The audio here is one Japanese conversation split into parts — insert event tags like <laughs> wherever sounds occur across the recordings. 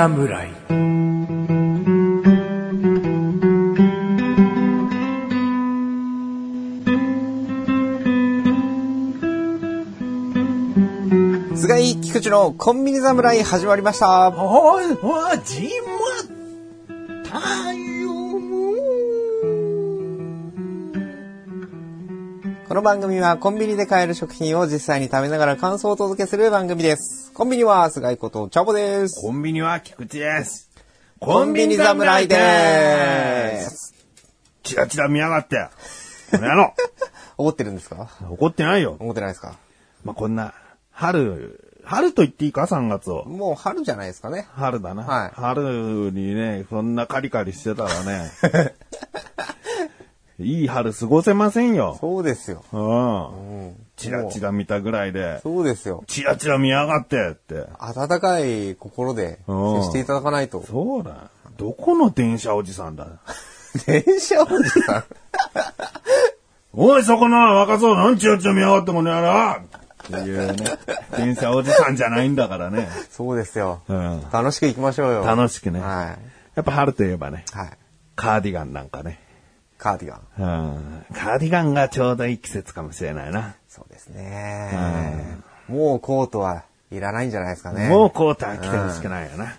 侍菅井菊池のコンビニ侍始まりました。おい、始まったよ。この番組はコンビニで買える食品を実際に食べながら感想をお届けする番組です。コンビニは菅井ことチャボです。コンビニは菊池です。コンビニ侍です。チラチラ見やがって。この野郎。<laughs> 怒ってるんですか？怒ってないよ。怒ってないですか？まあ、こんな、春、春と言っていいか ?3 月を。もう春じゃないですかね。春だな。はい春にね、そんなカリカリしてたらね。<laughs> いい春過ごせませんよ。そうですよ。うん。うん。チラチラ見たぐらいで、そうですよ。チラチラ見やがってって。温かい心で接していただかないと。そうだ。どこの電車おじさんだ？<laughs> 電車おじさん？<laughs> おい、そこの若そう、なんチラチラ見やがってこの野郎っていうね。電車おじさんじゃないんだからね。そうですよ。うん。楽しく行きましょうよ。楽しくね。はやっぱ春といえばね、い。はい。カーディガンなんかね。カーディガン。うん。カーディガンがちょうどいい季節かもしれないな。そうですね。もうコートはいらないんじゃないですかね。もうコートは着てほしくないよな。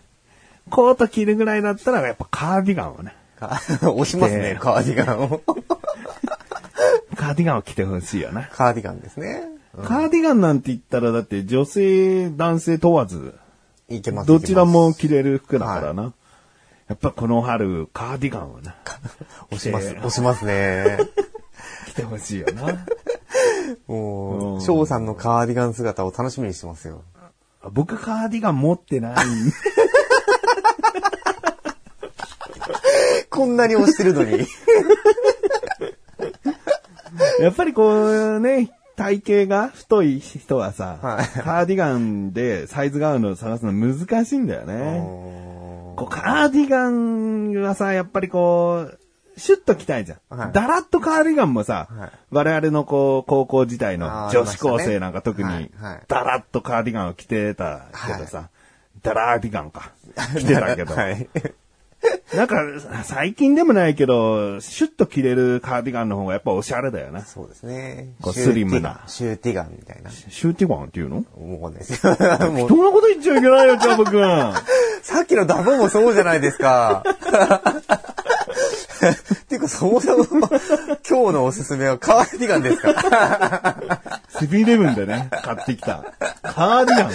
コート着るぐらいだったらやっぱカーディガンをね。か <laughs> 押しますね、カーディガンを。<laughs> カーディガンを着てほしいよな。カーディガンですね。カーディガンなんて言ったらだって女性、男性問わず、いけます。どちらもい着れる服だからな。やっぱこの春、カーディガンをな。押します、押しますね。<laughs> 着てほしいよな。もう、うん翔さんのカーディガン姿を楽しみにしてますよ。僕カーディガン持ってない。こんなに押してるのに。<laughs> やっぱりこうね、体型が太い人はさ、はいカーディガンでサイズが合うのを探すの難しいんだよね。こうカーディガンはさ、やっぱりこう、シュッと着たいじゃん。はいだらっとカーディガンもさ、はい我々のこう、高校時代の女子高生なんか特にありましたねはいはい、だらっとカーディガンを着てたけどさ、ダラーディガンか。着てたけど。<laughs> はい。<laughs> なんか、最近でもないけど、シュッと着れるカーディガンの方がやっぱおしゃれだよな。そうですね。こうスリムなシューティガンみたいな。シューティガンっていうの？もうですよ。<laughs> もうそんなこと言っちゃいけないよ、ジャブ君。<laughs> さっきのダボもそうじゃないですか。っていうか、そもそも、今日のおすすめはカーディガンですか？セブンイレブンでね、買ってきた。カーディガン。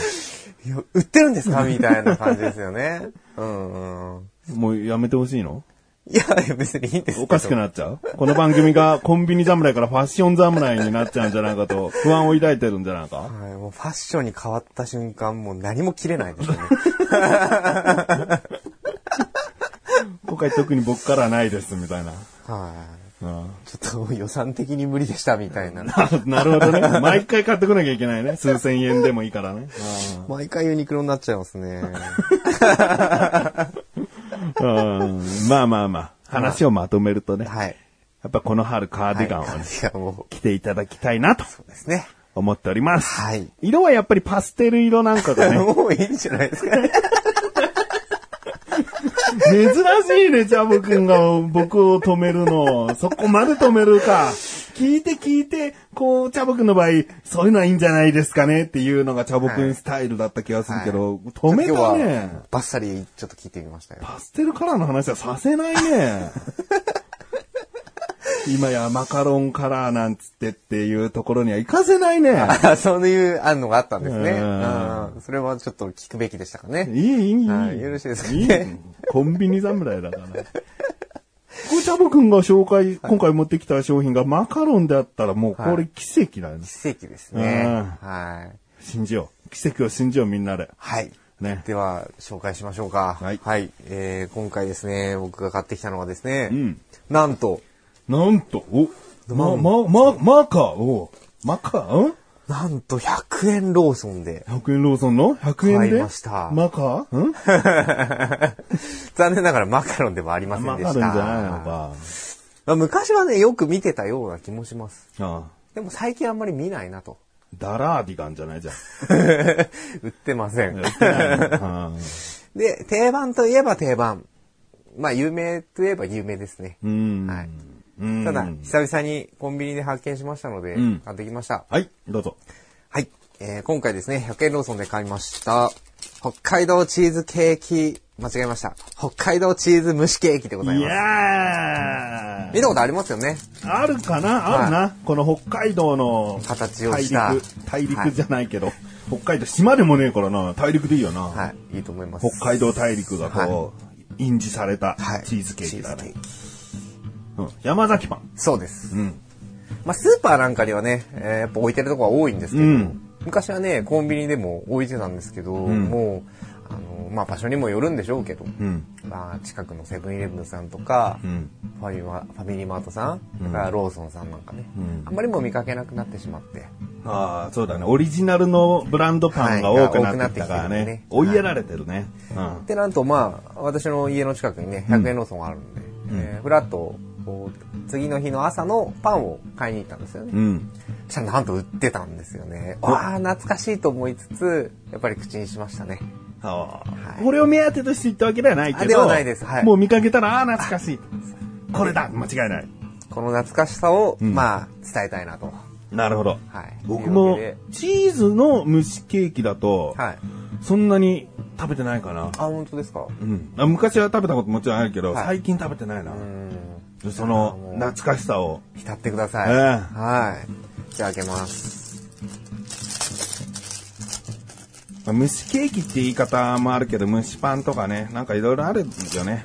売ってるんですか？みたいな感じですよね。うんうん。もうやめてほしいの？いや、別にいいんですけどおかしくなっちゃう？この番組がコンビニ侍からファッション侍になっちゃうんじゃないかと不安を抱いてるんじゃないか？はい、もうファッションに変わった瞬間、もう何も着れないですね。今回特に僕からはないです、みたいな。はい。うんちょっと予算的に無理でしたみたいな。な <laughs> なるほどね。毎回買ってこなきゃいけないね。数千円でもいいからね。毎回ユニクロになっちゃいますね。<laughs> まあまあまあ。話をまとめるとね。はい。やっぱこの春カーディガンをねはい。着ていただきたいなとそうですね。思っております。はい。色はやっぱりパステル色なんかがね、<laughs> もういいんじゃないですかね。珍しいね、ジャブ君が僕を止めるの。<laughs> そこまで止めるか。聞いて聞いて、こう、チャボ君の場合、そういうのはいいんじゃないですかねっていうのがチャボ君スタイルだった気がするけど、止めたね。バッサリちょっと聞いてみましたよ。パステルカラーの話はさせないね。<laughs> 今やマカロンカラーなんつってっていうところには行かせないね。あ <laughs> そういう案のがあったんですね。それはちょっと聞くべきでしたかね。いい、いい、いい。はいよろしいですかねいいコンビニ侍だから。<laughs> これ、チャボ君が紹介、今回持ってきた商品がマカロンであったらもうこれ奇跡だよね。奇跡ですね。うんはい。信じよう。奇跡を信じよう、みんなで。はい。ね。では、紹介しましょうか。はいえー今回ですね、僕が買ってきたのはですね、うんなんと、なんと、お、ま、ま、ま、マカ、お、マカ、ん？なんと100円ローソンで。100円ローソンの ?100 円で？買いましたマカん？<laughs> 残念ながらマカロンではありませんマでした。カロンじゃないのか。まあ昔はね、よく見てたような気もします。ああでも最近あんまり見ないなと。ダラーディガンじゃない？じゃん。<laughs> 売ってません。売ってないの <laughs> ああで、定番といえば定番。まあ、有名といえば有名ですね。うん。はいうんただ、久々にコンビニで発見しましたので、うん買ってきました。はい、どうぞ。はい。えー今回ですね、100円ローソンで買いました。北海道チーズケーキ、間違えました。北海道チーズ蒸しケーキでございいます。や見たことありますよね。ーあるかな？あるな、この北海道の形を大した陸、大陸じゃないけど、北海道、島でもねえからな、大陸でいいよな。はい。いいと思います。北海道大陸がこう、印字されたはいチーズケーキだねチーズケ。ーキうん山崎パン。そうです。うん。まあ、スーパーなんかにはね、えーやっぱ置いてるとこが多いんですけど、うん昔はね、コンビニでも置いてたんですけど、んもう、あの、まあ、場所にもよるんでしょうけど、うん。まあ、近くのセブンイレブンさんとか、うん。ファミマファミリーマートさん、それからローソンさんなんかね、うんあんまりもう見かけなくなってしまって、ああ、そうだね。オリジナルのブランドパンが多くなってきたからはいねね。追いやられてるね。うん。で、なんとまあ、私の家の近くにね、100円ローソンがあるんで、えーフラッと、こう次の日の朝のパンを買いに行ったんですよね。うん。そしたらなんと売ってたんですよね。ああ、懐かしいと思いつつ、やっぱり口にしましたね。ああはいこれを目当てとして言ったわけではないけど。あではないですはいもう見かけたら、ああ、懐かしい。これだ間違いない。この懐かしさを、うんまあ、伝えたいなと。なるほど。はい。僕もチーズの蒸しケーキだと、はい。そんなに食べてないかな。あ、本当ですか？うん。あ昔は食べたこともちろんあるけど、はい最近食べてないなう。ん。でその懐かしさを。浸ってください。ええはい。じゃあ開けます。まあ蒸しケーキって言い方もあるけど、蒸しパンとかね、なんかいろいろあるんよね。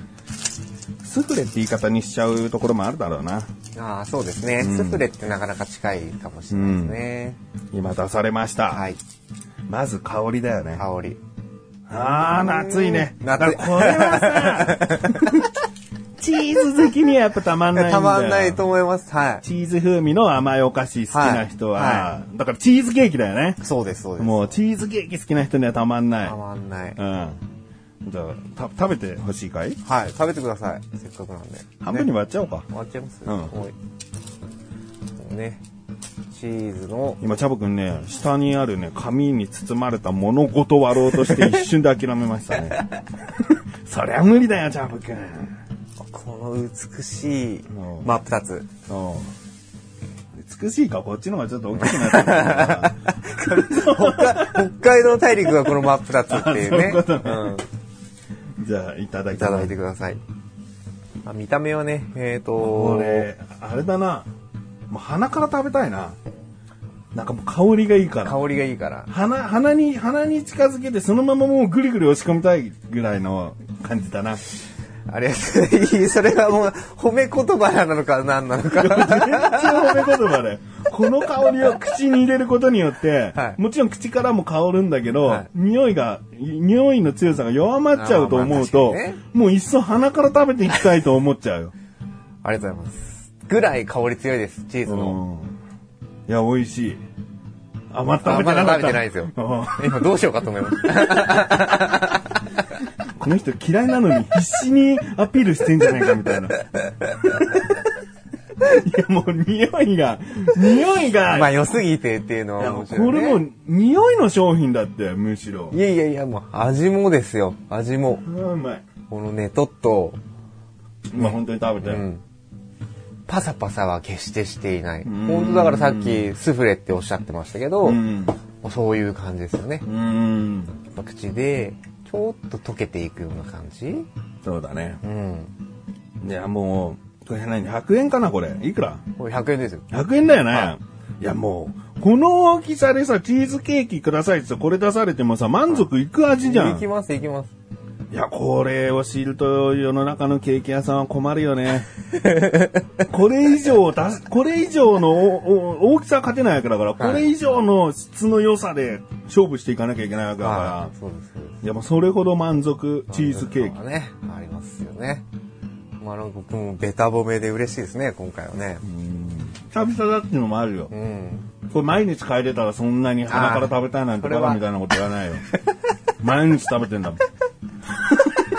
スフレって言い方にしちゃうところもあるだろうな。ああ、そうですね。スフレってなかなか近いかもしれないですね。今出されました。はい。まず香りだよね。香り。ああ、夏いね。夏だからこれはさ、<laughs> チーズ好きにはやっぱたまんないんだよ。たまんないと思います。はい。チーズ風味の甘いお菓子好きな人は、はいはだからチーズケーキだよね。そうです、そうです。もうチーズケーキ好きな人にはたまんない。たまんない。うん。じゃあ、た食べてほしいかい？はい。食べてください。せっかくなんで。半分にね割っちゃおうか。終わっちゃいますうんおいね。チーズの、今、チャボくんね、下にあるね、紙に包まれた物ごと割ろうとして一瞬で諦めましたね。<laughs> そりゃ無理だよ、チャボくん。この美しいうん真っ二つ。美しいか、こっちの方がちょっと大きくなってるな。<laughs> 北海道大陸がこの真っ二つっていうね。そうん。じゃあ、いただきいただいてください。あ見た目はね、えっ、とこれ、あれだな。もう鼻から食べたいな。なんかもう香りがいいから。香りがいいから。鼻、鼻に、鼻に近づけてそのままもうぐりぐり押し込みたいぐらいの感じだな。あれ、それがもう褒め言葉なのか何なのか。全然褒め言葉で。この香りを口に入れることによって、はいもちろん口からも香るんだけど、はい匂いが、匂いの強さが弱まっちゃうと思うと、ねもういっそ鼻から食べていきたいと思っちゃうよ。ありがとうございます。ぐらい香り強いです、チーズの。うん。いや、美味しい。あ、まだ食べてなかった。あまだ食べてないですようん今どうしようかと思いました。この人嫌いなのに必死にアピールしてんじゃないかみたいな。いや、もう匂いが、匂いが、まあ良すぎてっていうのいやは。これもう匂いの商品だって、むしろ。いやいやいや、もう味もですよ。味も。うまい。このね、とっと、まあ本当に食べて。うん。パサパサは決してしていない。ん本当だからさっきスフレっておっしゃってましたけど、うん。そういう感じですよね。うん。口で、ちょっと溶けていくような感じ？そうだね。うん。いや、もう、これ何 ?100 円かなこれ。いくら？これ100円ですよ。100円だよね。、はいや、もう、この大きさでさ、チーズケーキくださいってさこれ出されてもさ、満足いく味じゃん。いきます、いきます。いや、これを知ると世の中のケーキ屋さんは困るよね。<laughs> これ以上出す、これ以上の大きさは勝てないわけだから、これ以上の質の良さで勝負していかなきゃいけないわけだからは、い、そうです。いや、もうそれほど満足チーズケーキ。がね、ありますよね。まあ、なんか僕もベタ褒めで嬉しいですね、今回はね。久々だっていうのもあるよう。ん。これ毎日帰れたらそんなに鼻から食べたいなんてバカみたいなこと言わないよ。<laughs> 毎日食べてんだもん。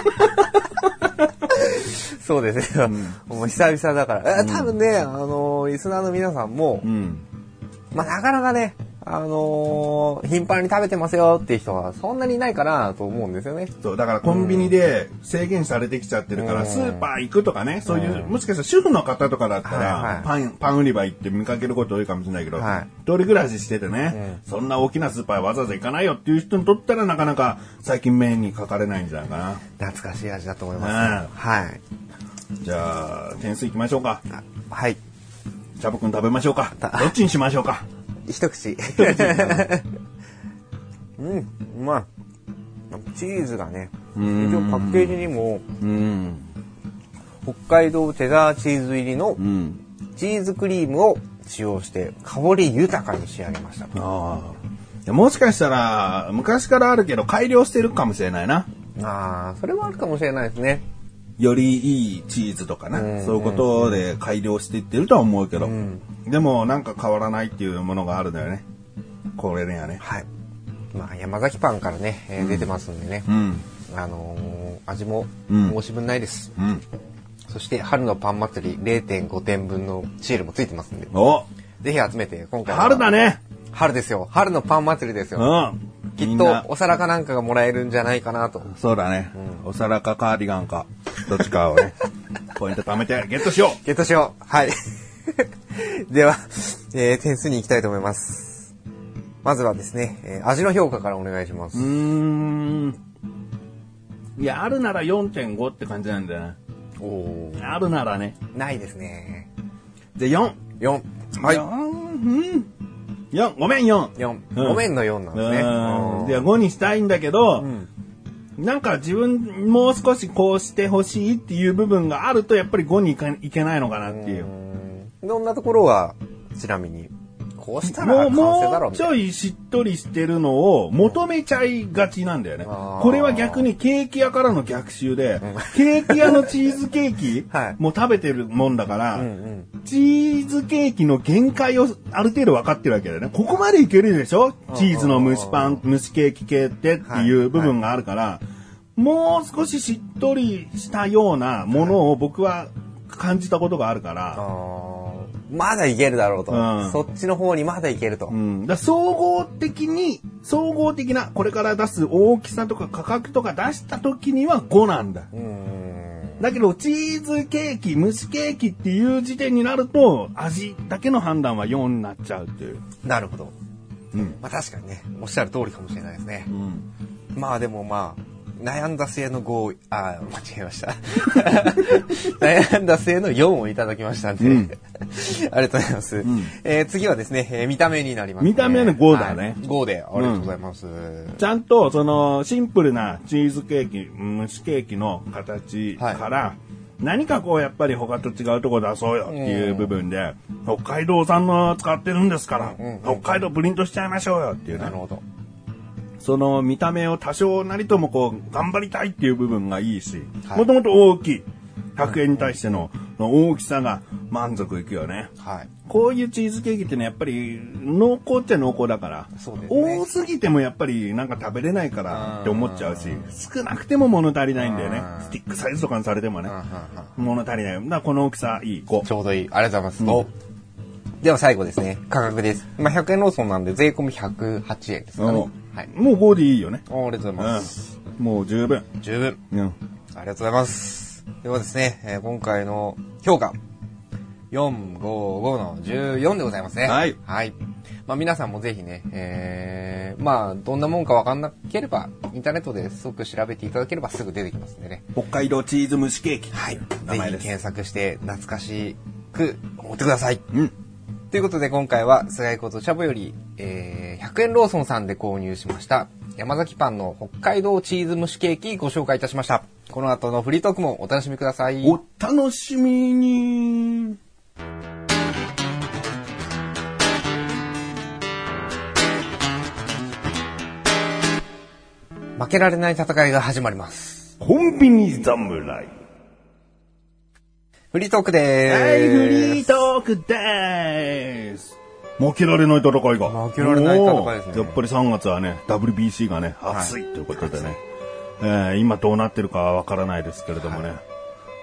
<laughs> そうですね。もう久々だから。え多分ね、あの、リスナーの皆さんも、うん。まあ、なかなかね、あのー頻繁に食べてますよっていう人はそんなにいないかなと思うんですよね。そう、だからコンビニで制限されてきちゃってるから、うんスーパー行くとかね、そういう、もしかしたら主婦の方とかだったら、パン、パン売り場行って見かけること多いかもしれないけど、はい一人暮らししててね、そんな大きなスーパーわざわざ行かないよっていう人にとったらなかなか最近目にかかれないんじゃないかな。懐かしい味だと思います。ねはい。じゃあ、点数行きましょうか。あはい。チャボくん食べましょうか。たどっちにしましょうか。一口。<laughs> うん、うまい。チーズがね、ん一応パッケージにも、うん。北海道チェダーチーズ入りのうん。チーズクリームを使用して、香り豊かに仕上げました。あもしかしたら、昔からあるけど改良してるかもしれないな。ああ、それはあるかもしれないですね。よりいいチーズとかね、うんそういうことで改良していってるとは思うけど、んでもなんか変わらないっていうものがあるんだよね。これにはね。はい。まあ、山崎パンからね、えー出てますんでね。うん。あのー味もうん申し分ないです。うん。そして、春のパン祭り0.5点分のシールもついてますんで、おぜひ集めて、今回は春だね春ですよ。春のパン祭りですうよ。ん。きっとお皿かなんかがもらえるんじゃないかなと。そうだね、お皿かカーディガンか、どっちかをね、<laughs> ポイント貯めてゲットしよゲットしよう。はい。<laughs> では、えー点数に行きたいと思います。まずはですね、えー味の評価からお願いします。う。ん。いや、あるなら4.5って感じなんだよね。おーあるならね。ないですね。で、4。4。はい。4、うん。4、ごめん、4。4。うんごめんの4なんですね。うん。で、うん5にしたいんだけど、うんなんか自分もう少しこうしてほしいっていう部分があるとやっぱり5にいかいけないのかなっていう。うんどんなところは、ちなみに、こうしたらもう、完成だろもうちょいいしっとりしてるのを求めちゃいがちなんだよね。あーこれは逆にケーキ屋からの逆襲で、ケーキ屋のチーズケーキ <laughs> はいも食べてるもんだから、な。うんうん。チーズケーキの限界をある程度分かってるわけだよね。ここまでいけるでしょ？チーズの蒸しパン、蒸しケーキ系ってっていう部分があるから、もう少ししっとりしたようなものを僕は感じたことがあるから、まだいけるだろうと、うん。そっちの方にまだいけると。うん、だ総合的に、総合的な、これから出す大きさとか価格とか出した時には5なんだ。うん。だけど、チーズケーキ、蒸しケーキっていう時点になると、味だけの判断は4になっちゃうっていう。なるほど。うん。まあ確かにね、おっしゃる通りかもしれないですねう。ん。まあでもまあ、悩んだ末の5、あー、間違えました。<laughs> 悩んだ末の4をいただきましたんで、うん <laughs> ありがとうございます。んえー次はですね、えー見た目になります、ね。見た目の5だねはい5で、ありがとうございます。ちゃんと、その、シンプルなチーズケーキ、蒸しケーキの形から、何かこう、やっぱり他と違うとこ出そうよっていう部分で、北海道産の使ってるんですから、うん北海道プリントしちゃいましょうよっていうねなる。ほど。その見た目を多少なりともこう、頑張りたいっていう部分がいいし、はいもともと大きい。100円に対しての大きさが満足いくよね。はい。こういうチーズケーキってね、やっぱり濃厚っちゃ濃厚だから、そうですね多すぎてもやっぱりなんか食べれないからって思っちゃうし、少なくても物足りないんだよねうん。スティックサイズとかにされてもねうん、うんうん物足りない。だからこの大きさいい。5。ちょうどいい。ありがとうございます。おでは最後ですね、価格です。まあ、100円ローソンなんで税込み108円ですかね。はい。もう5でいいよね。おありがとうございうんます。。もう十分。十分。うん。ありがとうございます。ではですね、えー今回の評価、4、5、5の14でございますね。はいはい。まあ皆さんもぜひね、えー、まあどんなもんかわかんなければ、インターネットで即調べていただければすぐ出てきますんでね。北海道チーズ蒸しケーキ。はい。ぜひ検索して懐かしく思ってください。うん。ということで今回は菅井ことチャボより、えー、100円ローソンさんで購入しました山崎パンの北海道チーズ蒸しケーキご紹介いたしました。この後のフリートークもお楽しみください。お楽しみに。負けられない戦いが始まります。コンビニ侍。フリートークでーす。はい、フリートークでーす。負けられない戦いが。負けられない戦いですねやっぱり3月はね、WBC がね、熱いということでね。えー今どうなってるかはわからないですけれどもね。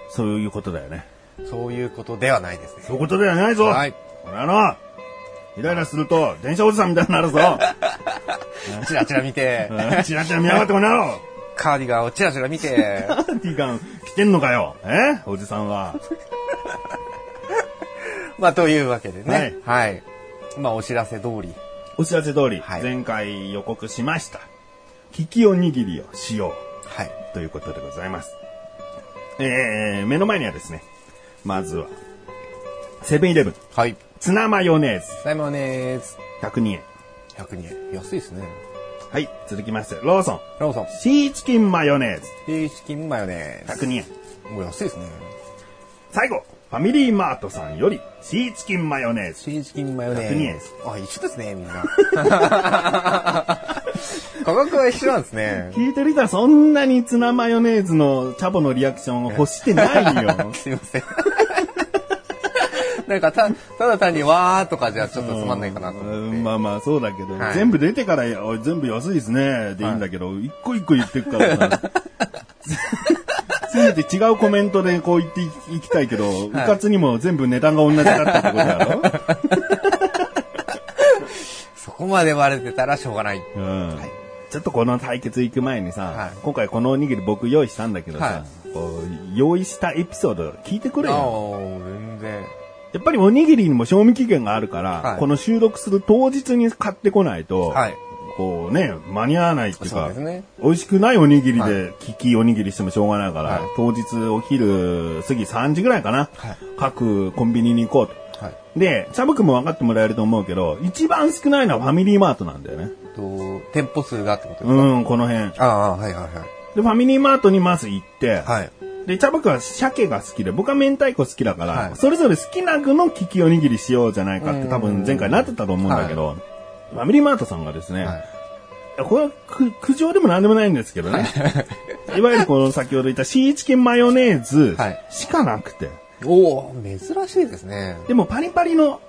そういうことだよね。そういうことではないですね。そういうことではないぞ。はい。これはな、イライラすると、電車おじさんみたいになるぞ。<laughs> チラチラ見て、うんチラチラ見やがってこの野郎。カーディガンをチラチラ見て、カーディガン着てんのかよ。え？おじさんは。<laughs> まあ、というわけでね。はい。まあ、お知らせ通り。お知らせ通り、はい前回予告しました。利きおにぎりをしよはい。うということでございます。えー、目の前にはですね、まずは、セブンイレブン、はい。ツナマヨネーズ、サイモネーズ。102円。102円。安いですね。はい、続きまして、ローソン、ローソン。シーチキンマヨネーズ、シーチキンマヨネーズ。102円。もう安いですね。最後、ファミリーマートさんより、シーチキンマヨネーズ。シーチキンマヨネーズ。102円ですあ、一緒ですね、みんな。<laughs> 価格は一緒なんですね。聞いてる人はそんなにツナマヨネーズのチャボのリアクションを欲してないよ。<laughs> すいません。なんかた、ただ単にわーとかじゃちょっとつまんないかなと思って。うんまあまあそうだけど、はい全部出てから、全部安いですね、でいいんだけど、一個一個言ってくからさ。せめて違うコメントでこう言っていきたいけど、うかつにも全部値段が同じだったってことだろ？<laughs> そこまで割れてたらしょうがない。うんちょっとこの対決行く前にさ、はい今回このおにぎり僕用意したんだけどさ、はこう用意したエピソード聞いてくれよ。、全然。やっぱりおにぎりにも賞味期限があるから、はいこの収録する当日に買ってこないと、はい。こうね、間に合わないっていうか、そうね。美味しくないおにぎりはで、キキおにぎりしてもしょうがないから、はい当日お昼過ぎ3時ぐらいかな、はい各コンビニに行こうと。はい。で、チャブくんも分かってもらえると思うけど、一番少ないのはファミリーマートなんだよね。と、店舗数がってことですか？うん、この辺。ああ、はいはいはい。で、ファミリーマートにまず行って、はい。で、チャブくんは鮭が好きで、僕は明太子好きだから、はいそれぞれ好きな具のキキおにぎりしようじゃないかって多分前回なってたと思うんだけど、ファミリーマートさんがですね、はい。これは苦苦情でもなんでもないんですけどね。<laughs> いわゆるこの先ほど言ったシーチキンマヨネーズはいしかなくて。おお珍しいですね。でもパリパリの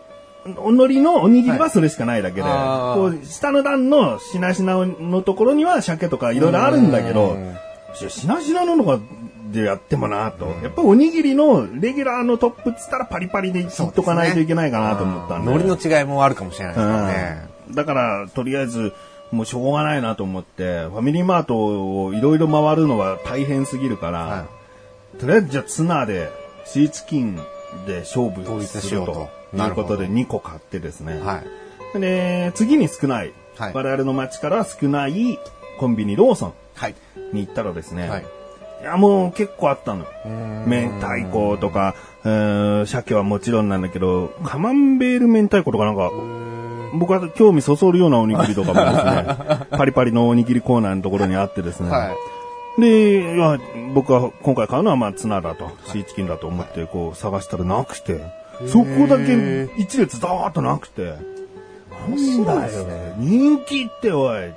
おのりのおにぎりはそれしかないだけで、あーこう下の段のしなしなのところには鮭とかいろいろあるんだけどうん、しなしなのとかでやってもなと。やっぱおにぎりのレギュラーのトップっつったらパリパリでいっとかないといけないかなと思ったんで。海苔の違いもあるかもしれないですからね。うんだから、とりあえず、もうしょうがないなと思って、ファミリーマートをいろいろ回るのは大変すぎるから、はとりあえずじゃあツナで、シーチキンで勝負すしようとるとないうことで2個買ってですね。はい。で、次に少ない、はい我々の街から少ないコンビニローソンはい。に行ったらですね、はい。いやもう結構あったの。明太子とか、えー鮭はもちろんなんだけど、カマンベール明太子とかなんか、僕は興味そそるようなおにぎりとかもですね、<laughs> パリパリのおにぎりコーナーのところにあってですね。はい。で、いや、僕は今回買うのはまあツナだと、シーチキンだと思ってこう探したらなくて、そこだけ一列ダーッとなくて、なんだよ、人気っておいって。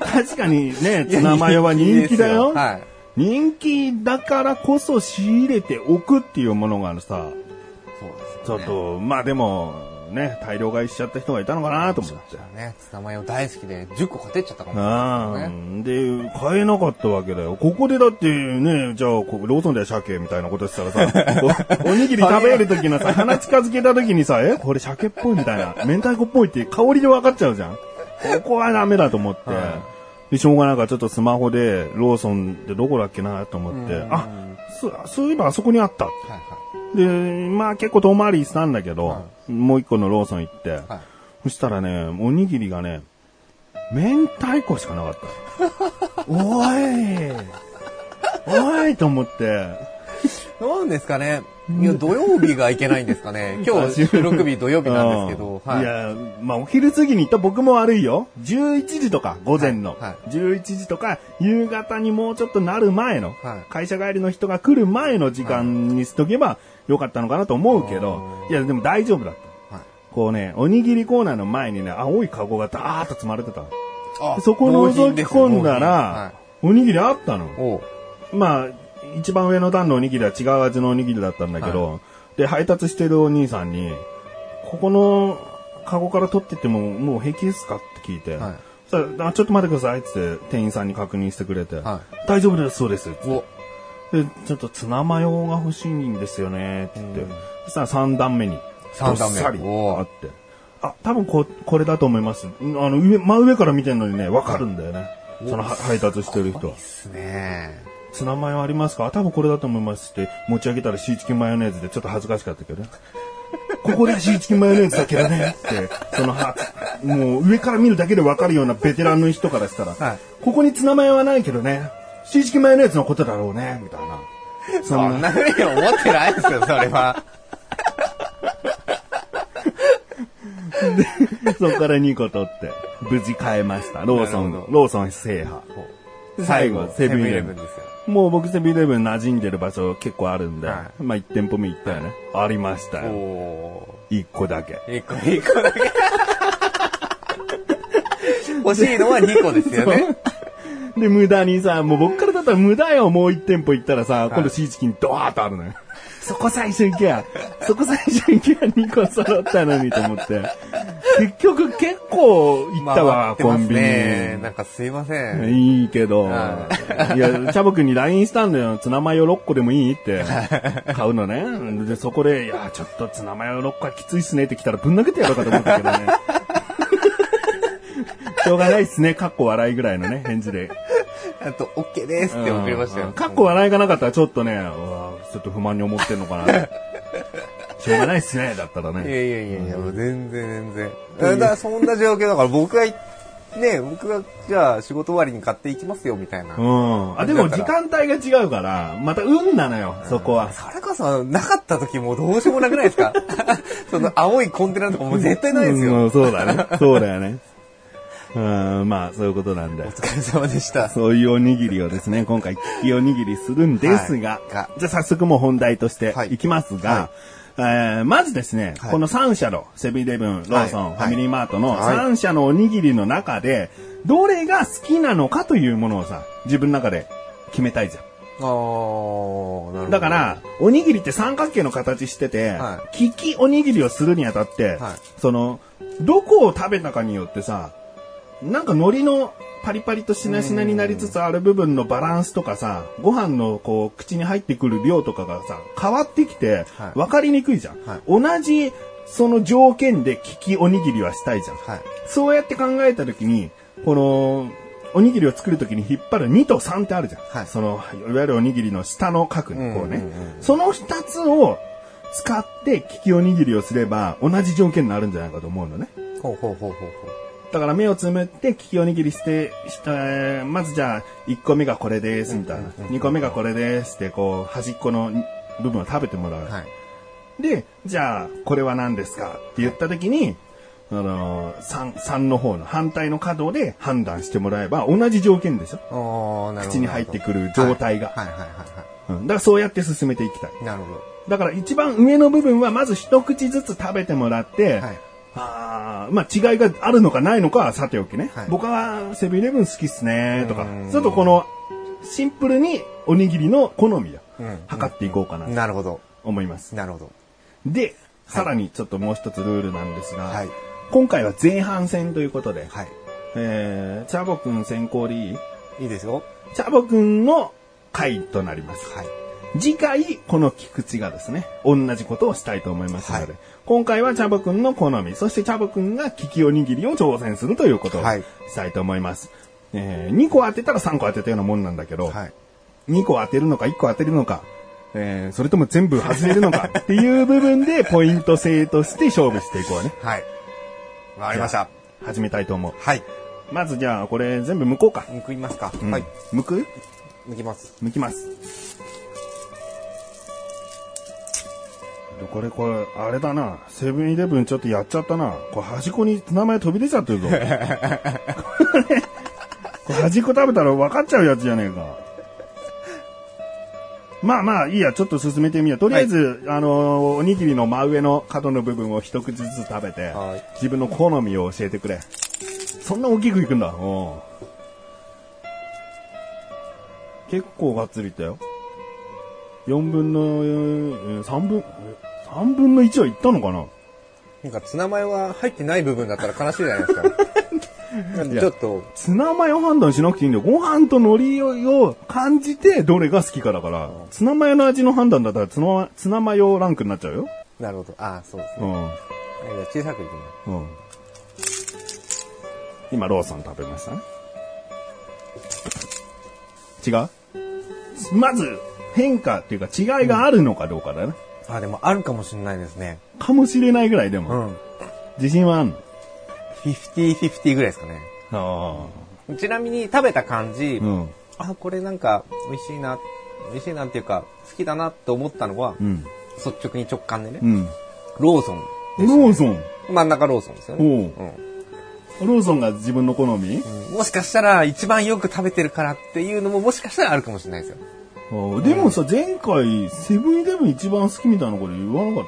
<laughs> 確かにね、ツナマヨは人気だよ。はい。人気だからこそ仕入れておくっていうものがさ、そうですちょっと、まあでも、ね、大量買いしちゃった人がいたのかなと思って。ね。ツナマヨ大好きで10個買ってっちゃったかも。ああ、で、買えなかったわけだよ。ここでだってね、じゃあ、ローソンで鮭みたいなことしたらさ、<laughs> おおにぎり食べるときのさ、鼻近づけたときにさ、え、これ鮭っぽいみたいな、明太子っぽいって香りで分かっちゃうじゃん。ここはダメだと思って、で、しょうがないからちょっとスマホで、ローソンってどこだっけなと思って、あ、そそういえばあそこにあった。はいはで、まあ結構遠回りしたんだけど、もう一個のローソン行って、はいそしたらね、おにぎりがね、明太子しかなかった。<laughs> おいおいと思って、い。なんですかね。いや、土曜日がいけないんですかね。<laughs> 今日収録日土曜日なんですけど。うんいや、まあお昼過ぎに行った僕も悪いよ。11時とか、午前の。はいは11時とか、夕方にもうちょっとなる前の、はい会社帰りの人が来る前の時間にしとけばよかったのかなと思うけど、いや、でも大丈夫だった。はいこうね、おにぎりコーナーの前にね、青いカゴがダーッと積まれてたの。あそこを覗き込んだはら、おにぎりあったのい。。おうまあ、一番上の段のおにぎりは違う味のおにぎりだったんだけど、で、配達してるお兄さんに、ここのカゴから取ってってももう平気ですかって聞いて、はいそしたらあちょっと待ってくださいって言って店員さんに確認してくれて、は大丈夫です、そうです。おで、ちょっとツナマヨが欲しいんですよねって言って、うんそしたら3段目に、三段目どっさりおーあって。あ、多分こ、これだと思います。うんあの、上、真上から見てるのにね、わかるんだよね。そのは配達してる人はで。すね。ツナマヨありますか？多分これだと思いますって持ち上げたらシーチキンマヨネーズでちょっと恥ずかしかったけどね。<laughs> ここではシーチキンマヨネーズだけどねって、そのは、もう上から見るだけでわかるようなベテランの人からしたら、はいここにツナマヨはないけどね、シーチキンマヨネーズのことだろうね、みたいな。そそんな、んな風に思ってないですよ、それは。<laughs> そこから2個取って、無事買えました。ローソンローソン制覇。最後セブンイレブンですよ。もう僕セブンイレブン馴染んでる場所結構あるんで、はまあ1店舗目行ったよね。ありましたよ。お1個だけ。ー。一個、一個だけ。欲しいのは2個ですよね。で、無駄にさ、もう僕からだったら無駄よ、もう一店舗行ったらさ、今度シーチキンドワーッとあるのよ。<laughs> そこ最初行けや。そこ最初行けや、2個揃ったのにと思って。結局結構行ったわ、コンビね。ニ。なんかすいません。いいけど、はいや、チャボくんに LINE したんだよ。ツナマヨ6個でもいいって。<laughs> 買うのね。で、そこで、いや、ちょっとツナマヨ6個はきついっすねって来たらぶん投げてやろうかと思ったけどね。しょうがないっすね、<laughs> かっこ笑いぐらいのね、返事で。あと、OK ですって送りましたよ。かっこ笑いがなかったらちょっとね、うわちょっと不満に思ってんのかな。<laughs> しょうがないっすね、だったらいやね。いやいやいや、もう全然全然。だからそんな状況だから僕が、ね、僕がじゃあ仕事終わりに買っていきますよみたいな。うん。あ、でも時間帯が違うから、また運なのよ、そこは。それこそなかった時もうどうしようもなくないですか？<laughs> その青いコンテナとかもう絶対ないですよ。うん、そうだね。そうだよね。うん、まあ、そういうことなんで。お。疲れ様でした。そういうおにぎりをですね、今回、利きおにぎりするんですが、はい。がじゃあ早速もう本題としてはい。いきますが、はえーまずですね、はい。この3社のセブンイレブン、ローソン、はい。ファミリーマートのはい。3社のおにぎりの中で、どれが好きなのかというものをさ、自分の中で決めたいじゃん。あー、なるほど。だから、おにぎりって三角形の形してて、は利きおにぎりをするにあたって、はい。その、どこを食べたかによってさ、なんか海苔のパリパリとしなしなになりつつある部分のバランスとかさ、ご飯のこう、口に入ってくる量とかがさ、変わってきては、い分かりにくいじゃん。はい同じ、その条件で利きおにぎりはしたいじゃん。はい。そうやって考えたときに、この、おにぎりを作るときに引っ張る2と3ってあるじゃん。はいその、いわゆるおにぎりの下の角にこうね。その2つを使って利きおにぎりをすれば同じ条件になるんじゃないかと思うのね。ほうほうほうほうほう。だから目をつむって利きおにぎりして、したまずじゃあ1個目がこれですみたいな。2個目がこれですってこう端っこの部分を食べてもらう。はい。で、じゃあこれは何ですかって言ったときに、あのー、3、3の方の反対の角で判断してもらえば同じ条件でしょあー、なるほど。口に入ってくる状態が。はいはいはいはうん、だからそうやって進めていきたい。い。なるほど。だから一番上の部分はまず一口ずつ食べてもらって、はい。あーまあ違いがあるのかないのかはさておきね。はい僕はセブンイレブン好きっすねとかうん、ちょっとこのシンプルにおにぎりの好みをうん測っていこうかなとなるほど。思います。なるほど。で、さらにちょっともう一つルールなんですが、はい。今回は前半戦ということで、はい。えー、チャボくん先行でいい？いいですよ。チャボくんの回となります。はい。次回、この菊池がですね、同じことをしたいと思いますので、はい今回はチャボくんの好み、そしてチャボくんが利きおにぎりを挑戦するということをはいしたいと思います。えー、2個当てたら3個当てたようなもんなんだけど、はい。2個当てるのか1個当てるのか、えー、それとも全部外れるのか <laughs> っていう部分でポイント制として勝負していこうね。はい。わかりました。始めたいと思う。はい。まずじゃあこれ全部剥こうか。むくいますか、うんはい。剥く？むきます。剥きます。これ、これ、あれだな。セブンイレブンちょっとやっちゃったな。これ端っこに名前飛び出ちゃってるぞ。これ、これ端っこ食べたら分かっちゃうやつじゃねえか。まあまあ、いいや、ちょっと進めてみよう。とりあえず、あのーおにぎりの真上の角の部分を一口ずつ食べてはい、自分の好みを教えてくれ。そんな大きくいくんだ。おう結構がっつりいったよ。4分の、えー3分、え3分の1はいったのかな？なんかツナマヨは入ってない部分だったら悲しいじゃないですか。<laughs> ちょっと、ツナマヨ判断しなくていいんだよ。ご飯と海苔を感じてどれが好きかだから、ツナマヨの味の判断だったらツナツナマヨランクになっちゃうよ。なるほど。あそうですね。うん。はいじゃあ小さくいきます。うん。今、ローソン食べましたね。違う？まず、変化っていうか違いがあるのかどうかだね。あ、でもあるかもしれないですね。かもしれないぐらいでも。うん。自信はあんの？50-50ぐらいですかね。あちなみに食べた感じ、あ。うん。あ、これなんか美味しいな、美味しいなっていうか、好きだなって思ったのは、うん。率直に直感でね、うん。ローソン。ローソン。真ん中ローソンですよね。おううんローソンが自分の好み？もしかしたら一番よく食べてるからっていうのももしかしたらあるかもしれないですよ。でもさ、前回、セブンイレブン一番好きみたいなこと言わなかっ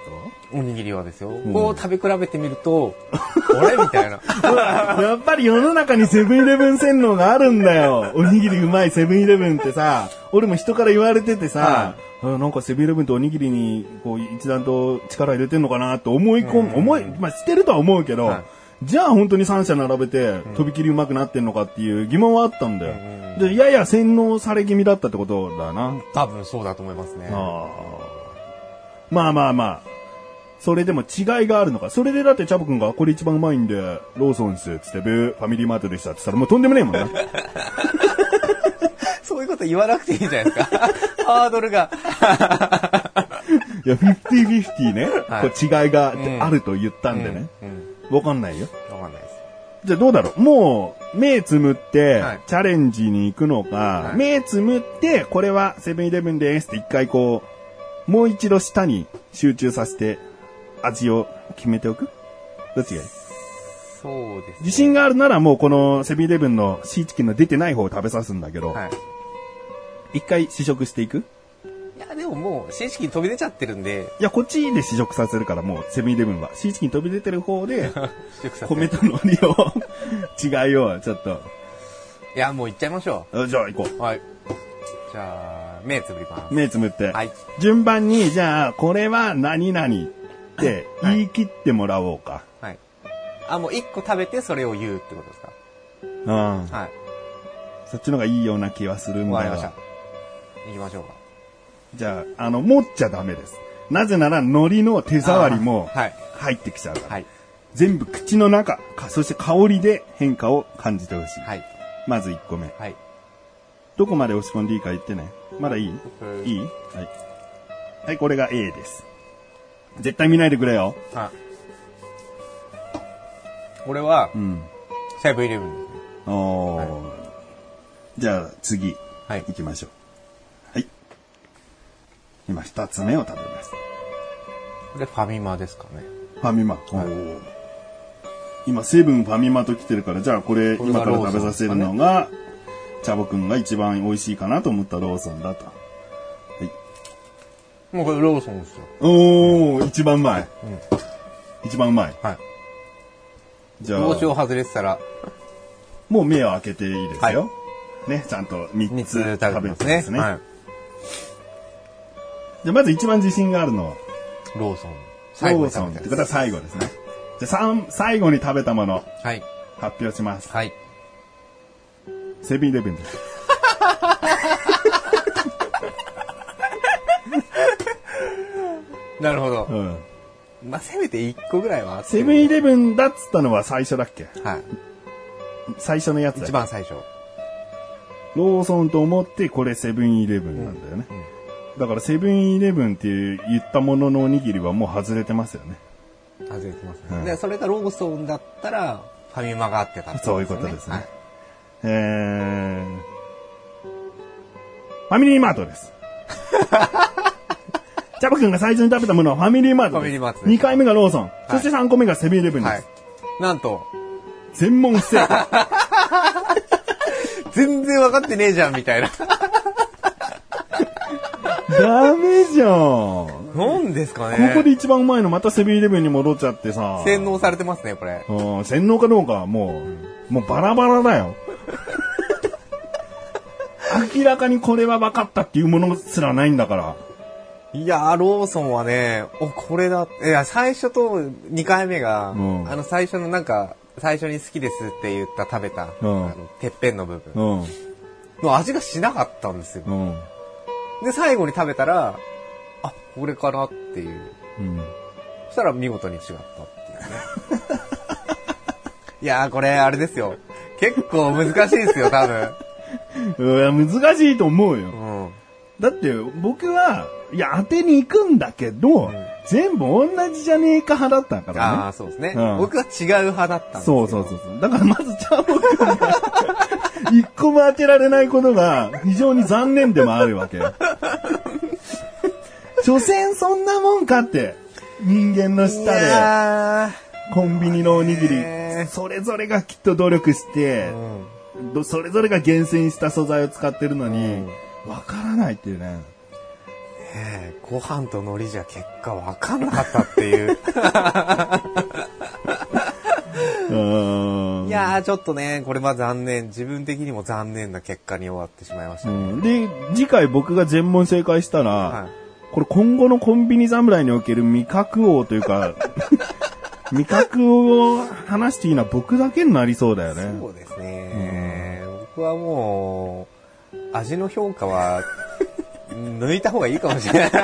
おにぎりはですよ。ん。こう食べ比べてみると、<laughs> あれ？みたいな。た <laughs> やっぱり世の中にセブンイレブン洗脳があるんだよ。おにぎりうまいセブンイレブンってさ、俺も人から言われててさ、あなんかセブンイレブンとおにぎりにこう一段と力入れてんのかなと思い込む、思い、まあしてるとは思うけど、はいじゃあ本当に3社並べて、とびきりうまくなってんのかっていう疑問はあったんだよ。で、やや洗脳され気味だったってことだな。多分そうだと思いますね。ああ。まあまあまあ。それでも違いがあるのか。それでだってチャボくんがこれ一番うまいんで、ローソンですっつって、ブー、ファミリーマートでしたって言ったらもうとんでもねえもんな。<laughs> そういうこと言わなくていいじゃないですか。<laughs> ハードルが。いや、50-50ね、はいこう違いがうんあると言ったんでね。うん。わかんないよ。わかんないです。じゃあどうだろう？もう、目つむってはい、チャレンジに行くのか、はい目つむって、これはセブンイレブンですって一回こう、もう一度舌に集中させて、味を決めておく？どっちがいい？そうです、ね。自信があるならもうこのセブンイレブンのシーチキンの出てない方を食べさすんだけど、はい。一回試食していく？いや、でももう、正式に飛び出ちゃってるんで、いや、こっちで試食させるからもうセブンイレブンは。シーチキン飛び出てる方で、<laughs> 米と海苔を、違いをちょっと、いや、もう行っちゃいましょあじゃあ行こう。はい。じゃあ、目つぶりまう。目つむって、はい。順番に、じゃあ、これは何々ってはい言い切ってもらおうか。はい。あ、もう一個食べてそれを言うってことですか？うん。はい。そっちの方がいいような気はするんだよわかりました。。行きましょうか。じゃあ、あの、持っちゃダメです。なぜなら、海苔の手触りもはい入ってきちゃうから。はい。全部口の中、かそして香りで変化を感じてほしい。はい。まず1個目。はい。どこまで押し込んでいいか言ってね。まだいい？うんいい？はい。はい、これが A です。絶対見ないでくれよ。はい。これはう、ん。セブンイレブンですね。おー。じゃあ次、はい行きましょう。はい。今二つ目を食べます。これファミマですかね。ファミマ。おー今、セブンファミマと来てるから、じゃあこれ、今から食べさせるのが、チャボくんが一番美味しいかなと思ったローソンだと。はい。もうこれローソンですよ。おー、一番うまい。一番うまい。はい。じゃあ、帽子を外れてたら、もう目を開けていいですよ。ね、ちゃんと3 3つつ食食べべてますすね。はい。じゃあまず一番自信があるのは、ローソン。ロ最後ーに食べたやつソンってことは最後ですね。じゃあ三最後に食べたもの、はい。発表します。はい。セブンイレブンです。<laughs> なるほど。うん。まあ、せめて1個ぐらいはあってセブンイレブンだっつったのは最初だっけ？はい。最初のやつだ一番最初。ローソンと思ってこれセブンイレブンなんだよね。だからセブンイレブンって言ったもののおにぎりはもう外れてますよね。外れてますうんね。で、それがローソンだったら、ファミマがあってたってそういうことですね。はいえー、ファミリーマートです。<laughs> チャボくんが最初に食べたものはファミリーマートです。ファミリーマートです2回目がローソン。そして3個目がセブンイレブンです。はい。なんと、全問不正解。<laughs> 全然分かってねえじゃん、みたいな。ダメじゃん。なんですかね。ここで一番うまいのまたセブンイレブンに戻っちゃってさ。洗脳されてますね、これ。うん、洗脳かどうかはもう、もうバラバラだよ。明らかにこれは分かったっていうものすらないんだから。いやー、ローソンはね、お、これだ。いや、最初と2回目が、うんあの、最初のなんか、最初に好きですって言った食べた、うんあの、てっぺんの部分うん。の味がしなかったんですよ。うん。で、最後に食べたら、あ、これかなっていう。うん。そしたら見事に違ったっていうね。<laughs> いやー、これ、あれですよ。結構難しいですよ、多分。いや、難しいと思うよ。うん。だって、僕は、いや、当てに行くんだけど、全部同じじゃねえか派だったからね。ああ、そうですね。うん僕は違う派だったんですそうそうそうそう。だからまずチャボくんが、一個も当てられないことが非常に残念でもあるわけよ。所詮そんなもんかって。人間のい舌で、やコンビニのおにぎねり、それぞれがきっと努力してー、うんどそれぞれが厳選した素材を使ってるのに、わからないっていうね。ねえご飯と海苔じゃ結果わかんなかったっていう。<laughs> うーんいやー、ちょっとね、これは残念。自分的にも残念な結果に終わってしまいましたね。うんで、次回僕が全問正解したら、はいこれ今後のコンビニ侍における味覚王というか、<laughs> 味覚を話していいのは僕だけになりそうだよね。そうですね。僕はもう、味の評価は、抜いた方がいいかもしれない。<laughs>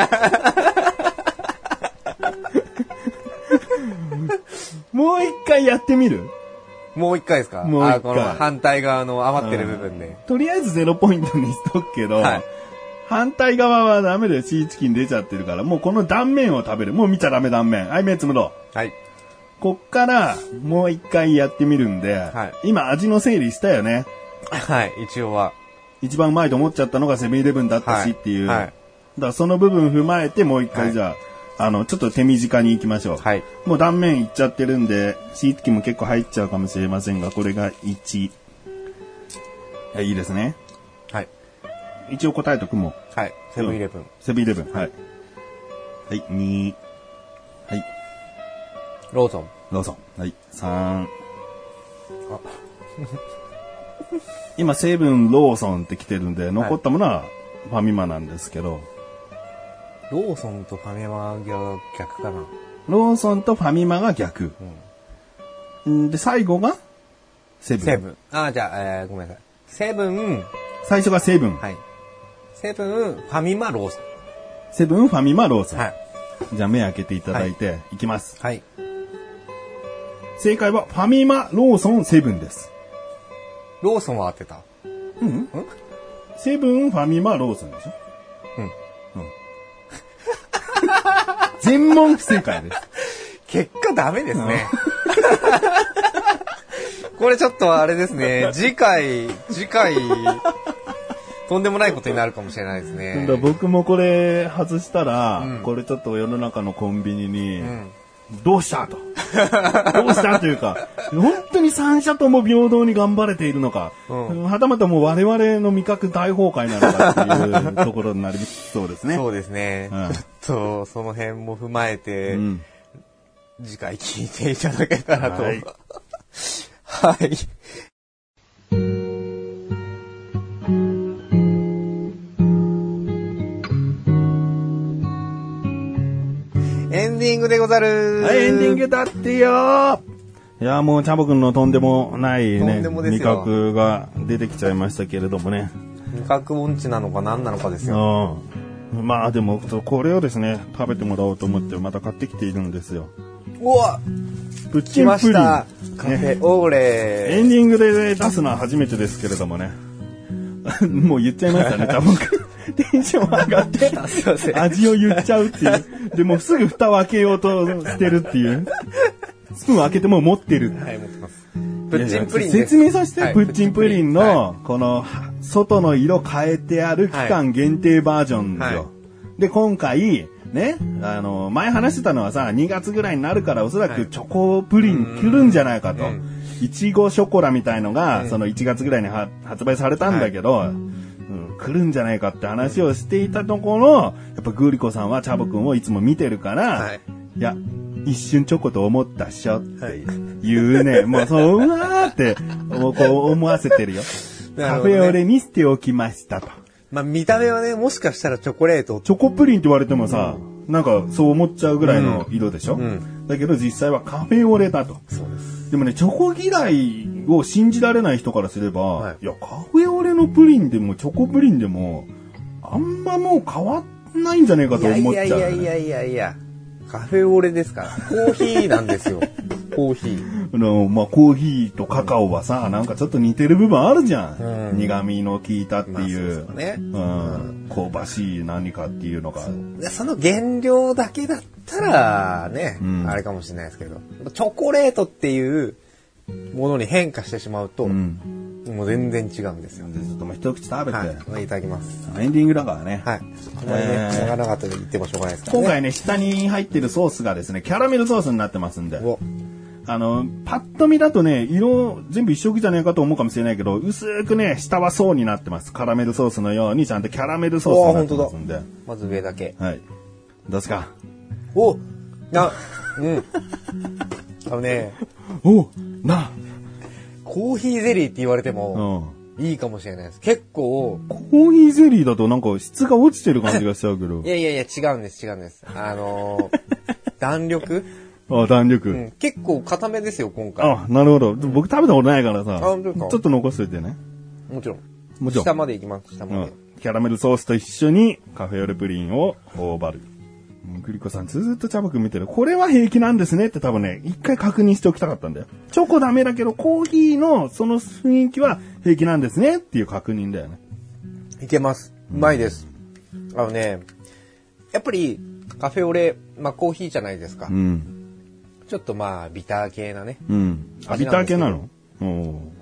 もう一回やってみる？もう一回ですか？もう一回あこの反対側の余ってる部分で。とりあえずゼロポイントにしとくけど、はい反対側はダメだよ。シーチキン出ちゃってるから、もうこの断面を食べる。もう見ちゃダメ断面。はい、目つむろう。はい。こっから、もう一回やってみるんで、はい今味の整理したよね。はい、一応は。一番うまいと思っちゃったのがセブンイレブンだったしっていう。はいはいだからその部分踏まえてもう一回はいじゃあ、あの、ちょっと手短に行きましょう。はい。もう断面いっちゃってるんで、シーチキンも結構入っちゃうかもしれませんが、これが1。はい、いいですね。はい。一応答えとくもん。はい。セブンイレブン。セブンイレブン。はい。はい、2。はい、ローソン。ローソン。はい、3。<laughs> 今、セブン、ローソンって来てるんで、残ったものはファミマなんですけど、ローソンとファミマが逆かな。ローソンとファミマが逆。んで、最後がセブン。セブン。あー、じゃあ、えー、ごめんなさい。セブン、最初がセブン。はい。セブン、ファミマ、ローソセブン、ファミマ、ローソン。ン。はい。じゃあ目開けていただいて、い、きます。はい。正解は、ファミマ、ローソン、セブンです。ローソンは合ってた？うんセブン、ファミマ、ローソンでしょ？うん。うん。全問不正解です。<laughs> 結果ダメですね。<laughs> これちょっとあれですね。次回、次回、とんでもないことになるかもしれないですだね。僕もこれ外したら、うんこれちょっと世の中のコンビニに、うん。どうしたと。<laughs> どうしたというか、本当に三社とも平等に頑張れているのか、うんはたまたもう我々の味覚大崩壊なのかっていうところになりそうですね。そうですね。うんちょっと、その辺も踏まえて、うん次回聞いていただけたらと。はい <laughs> はい。ディングでござる。はい、エンディングだってよいや、もうチャボくんのとんでもないとね、んでもです味よ覚が出てきちゃいましたけれどもね。味覚音痴なのか何なのかですよ。うん。まあでも、これをですね、食べてもらおうと思ってまた買ってきているんですよ。うわプッチ来まンプリン。した。カフねェオーエレンディングで出すのは初めてですけれどもね。<laughs> もう言っちゃいましたね、多分。<laughs> テンション上がって、味を言っちゃうっていう。でもうすぐ蓋を開けようとしてるっていう。スプーンを開けてもう持ってる。はい、持ってます。プッチンプリンです。説明させて、はいプッチンプリンはの、この、外の色変えてある期間限定バージョンよ。はいで、今回、ね、あの、前話してたのはさ、2月ぐらいになるからおそらくチョコプリン来るんじゃないかとうん。いちごショコラみたいのが、うんその1月ぐらいには発売されたんだけど、うん来るんじゃないかって話をしていたところ、やっぱグーリコさんはチャボくんをいつも見てるから、はいいや、一瞬チョコと思ったっしょってはい。言うね。<laughs> もうそう、うわーって、こう思わせてるよ。カフェオレに捨ておきましたと。まあ見た目はね、もしかしたらチョコレート。チョコプリンって言われてもさ、なんかそう思っちゃうぐらいの色でしょ、うんだけど実際はカフェオレだと。そうです。でもね、チョコ嫌いを信じられない人からすれば、はいい、や、カフェオレのプリンでもチョコプリンでも、あんまもう変わんないんじゃねえかと思っちゃう、やいやいやいやいや。カフェオレですから。コーヒーなんですよ。コーヒー。あの、まあ、コーヒーとカカオはさ、なんかちょっと似てる部分あるじゃん。うん苦味の効いたってまあそういう。ですよねうん。香ばしい何かっていうのが。でその原料だけだったら、ね、うんあれかもしれないですけど、チョコレートっていうものに変化してしまうと、うん。もう全然違うんですよ。でちょっともう一口食べて、はい。いただきます。エンディングだからね。はい。あんまりね、えー長々と言ってもしょうがないですからね。今回ね、下に入ってるソースがですね、キャラメルソースになってますんで。おあの、パッと見だとね、色、全部一色じゃねえかと思うかもしれないけど、薄くね、下は層になってます。カラメルソースのように、ちゃんとキャラメルソースになってますんで。まず上だけ。はい。どうですか？おあ、うん。あのね、おな、コーヒーゼリーって言われてうも、ん。いいかもしれないです。結構、コーヒーゼリーだとなんか質が落ちてる感じがしちゃうけどい。やいやいや、違うんです、違うんです。あのー <laughs> 弾力、あ、弾力。うん、結構固めですよ、今回。あ、なるほど。僕食べたことないからさ、ちょっと残しといてね。もちろん。もちろん下まで行きます、下まで。うん。キャラメルソースと一緒にカフェオレプリンを頬張る。うんグリコさんずーっとチャボくん見てる。これは平気なんですねって多分ね、一回確認しておきたかったんだよ。チョコダメだけど、コーヒーのその雰囲気は平気なんですねっていう確認だよね。いけます。うまいです。あのね、やっぱり、カフェオレ、まあコーヒーじゃないですか。うん。ちょっとまあ、ビター系なね。うん。あ、ビター系なの？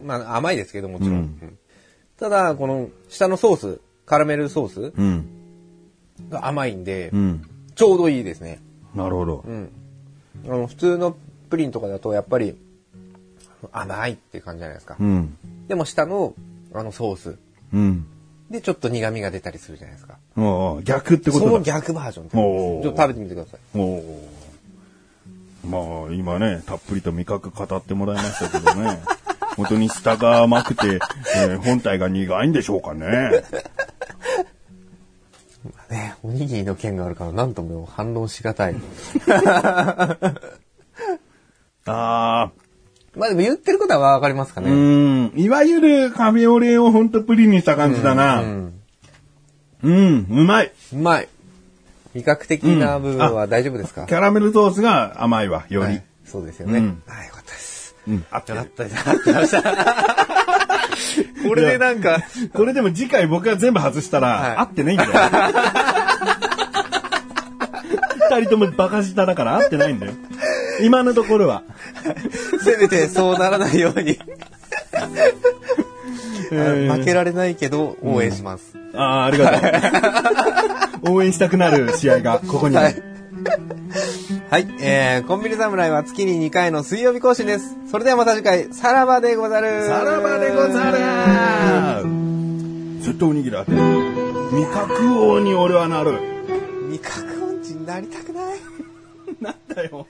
まあ、甘いですけどもちろん。うんうんただ、この下のソース、カラメルソースうん。が甘いんで、うん。ちょうどいいですね。なるほどう。ん。あの、普通のプリンとかだと、やっぱり、甘いっていう感じじゃないですか。うん。でも下の、あのソースうん。で、ちょっと苦味が出たりするじゃないですか。おー逆ってことだ。その逆バージョンちょっと食べてみてください。おーまあ、今ね、たっぷりと味覚語ってもらいましたけどね。<laughs> 本当に下が甘くて、えー本体が苦いんでしょうかね。ね、おにぎりの件があるから、なんとも反論しがたい。<laughs> あまあでも言ってることはわかりますかー、ね。うん。いわゆるカフェオレをほんとプリンにした感じだな。ううん、ん。うまい。うまい。味覚的な部分は大丈夫ですか、キャラメルソースが甘いわ、より。はいそうですよね。うんはい、よかったです。うん、あってるよかったです。合ってました。これでなんか、これでも次回僕が全部外したら、はい合ってないんだよ。二人ともバカ舌だから合ってないんだよ。今のところは。せめてそうならないように。えー負けられないけど、応援します。ああ、ありがとう。<laughs> 応援したくなる試合がここにある。はい。<laughs> えー、コンビニ侍は月に2回の水曜日更新です。それではまた次回、さらばでござる。さらばでござる絶対おにぎり当てる。味覚王に俺はなる。味覚音痴になりたくない。<laughs> なんだよ。